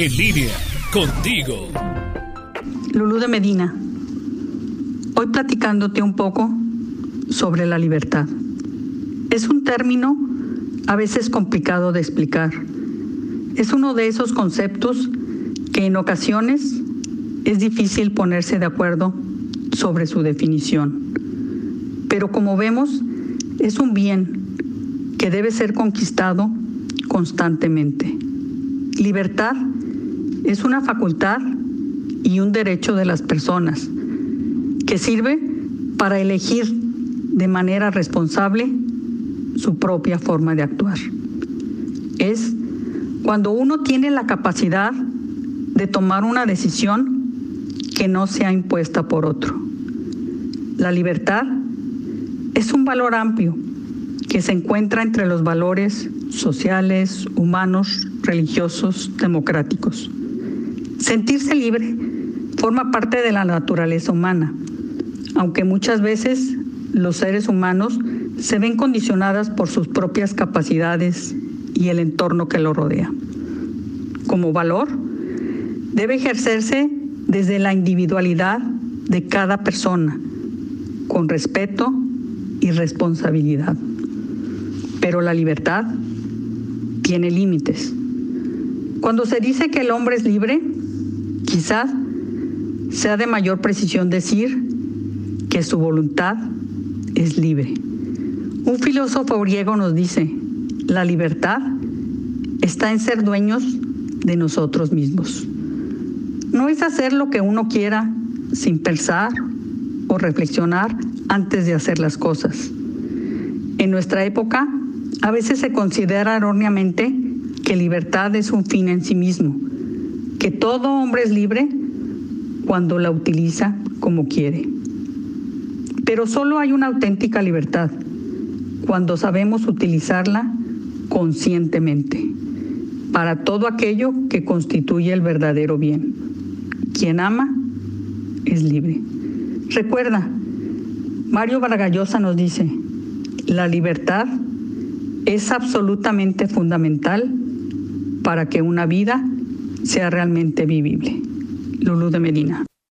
En línea, contigo. Lulú de Medina. Hoy platicándote un poco sobre la libertad. Es un término a veces complicado de explicar. Es uno de esos conceptos que en ocasiones es difícil ponerse de acuerdo sobre su definición. Pero como vemos, es un bien que debe ser conquistado constantemente. Libertad es una facultad y un derecho de las personas que sirve para elegir de manera responsable su propia forma de actuar. Es cuando uno tiene la capacidad de tomar una decisión que no sea impuesta por otro. La libertad es un valor amplio que se encuentra entre los valores sociales, humanos, religiosos, democráticos. Sentirse libre forma parte de la naturaleza humana, aunque muchas veces los seres humanos se ven condicionadas por sus propias capacidades y el entorno que lo rodea. Como valor, debe ejercerse desde la individualidad de cada persona, con respeto y responsabilidad. Pero la libertad tiene límites. Cuando se dice que el hombre es libre, quizás sea de mayor precisión decir que su voluntad es libre. Un filósofo griego nos dice, la libertad está en ser dueños de nosotros mismos. No es hacer lo que uno quiera sin pensar o reflexionar antes de hacer las cosas. En nuestra época, a veces se considera erróneamente que libertad es un fin en sí mismo, que todo hombre es libre cuando la utiliza como quiere. Pero solo hay una auténtica libertad cuando sabemos utilizarla conscientemente para todo aquello que constituye el verdadero bien. Quien ama es libre. Recuerda, Mario Vargallosa nos dice, la libertad es absolutamente fundamental para que una vida sea realmente vivible. Lulú de Medina.